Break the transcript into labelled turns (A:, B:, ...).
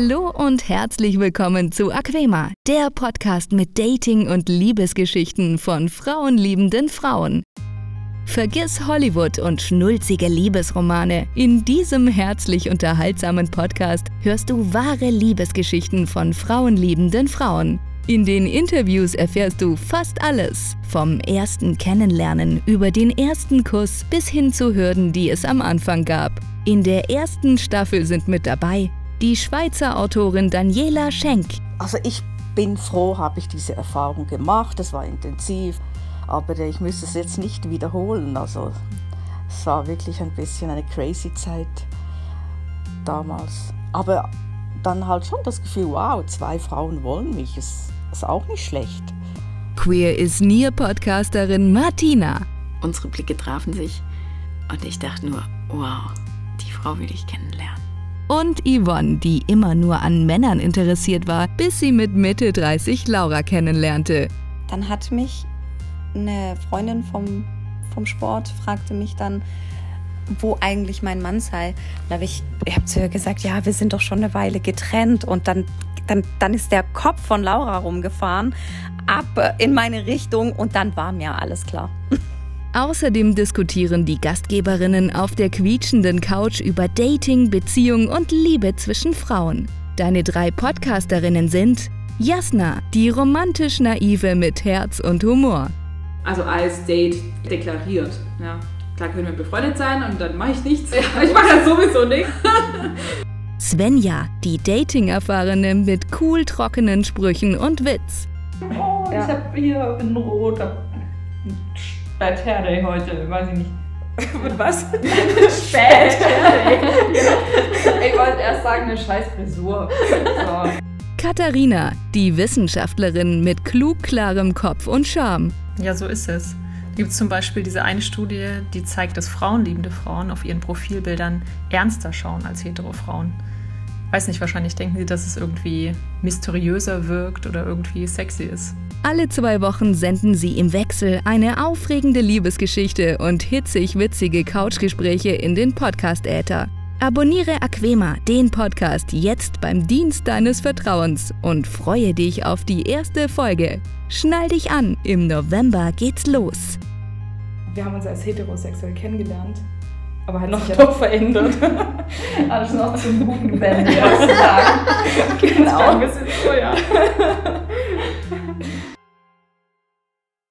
A: Hallo und herzlich willkommen zu Aquema, der Podcast mit Dating- und Liebesgeschichten von frauenliebenden Frauen. Vergiss Hollywood und schnulzige Liebesromane. In diesem herzlich unterhaltsamen Podcast hörst du wahre Liebesgeschichten von frauenliebenden Frauen. In den Interviews erfährst du fast alles. Vom ersten Kennenlernen über den ersten Kuss bis hin zu Hürden, die es am Anfang gab. In der ersten Staffel sind mit dabei die Schweizer Autorin Daniela Schenk.
B: Also ich bin froh, habe ich diese Erfahrung gemacht. Es war intensiv, aber ich müsste es jetzt nicht wiederholen. Also es war wirklich ein bisschen eine crazy Zeit damals. Aber dann halt schon das Gefühl, wow, zwei Frauen wollen mich. Es ist auch nicht schlecht.
A: Queer is Near Podcasterin Martina.
C: Unsere Blicke trafen sich und ich dachte nur, wow, die Frau will ich kennenlernen
A: und Yvonne, die immer nur an Männern interessiert war, bis sie mit Mitte 30 Laura kennenlernte.
D: Dann hat mich eine Freundin vom, vom Sport, fragte mich dann, wo eigentlich mein Mann sei. Da habe ich, ich habe zu ihr gesagt, ja, wir sind doch schon eine Weile getrennt. Und dann, dann, dann ist der Kopf von Laura rumgefahren, ab in meine Richtung und dann war mir alles klar.
A: Außerdem diskutieren die Gastgeberinnen auf der quietschenden Couch über Dating, Beziehung und Liebe zwischen Frauen. Deine drei Podcasterinnen sind Jasna, die romantisch naive mit Herz und Humor.
E: Also als Date deklariert. Ja. Klar können wir befreundet sein und dann mache ich nichts. Ja. Ich mache das sowieso nichts.
A: Svenja, die Dating-Erfahrene mit cool trockenen Sprüchen und Witz.
F: Oh, ja. ich habe hier in Rot Spät Hair heute, weiß ich nicht.
E: Mit was?
F: Spät Hair Ich wollte erst sagen, eine scheiß Frisur. So.
A: Katharina, die Wissenschaftlerin mit klug klarem Kopf und Charme.
G: Ja, so ist es. Es gibt zum Beispiel diese eine Studie, die zeigt, dass frauenliebende Frauen auf ihren Profilbildern ernster schauen als hetero Frauen. Weiß nicht, wahrscheinlich denken sie, dass es irgendwie mysteriöser wirkt oder irgendwie sexy ist.
A: Alle zwei Wochen senden sie im Wechsel eine aufregende Liebesgeschichte und hitzig-witzige Couchgespräche in den Podcast-Äther. Abonniere Aquema, den Podcast, jetzt beim Dienst deines Vertrauens und freue dich auf die erste Folge. Schnall dich an, im November geht's los.
F: Wir haben uns als heterosexuell kennengelernt, aber halt noch doch verändert. Alles noch zum Guten gewendet, heutzutage. genau. Ein bisschen so, ja.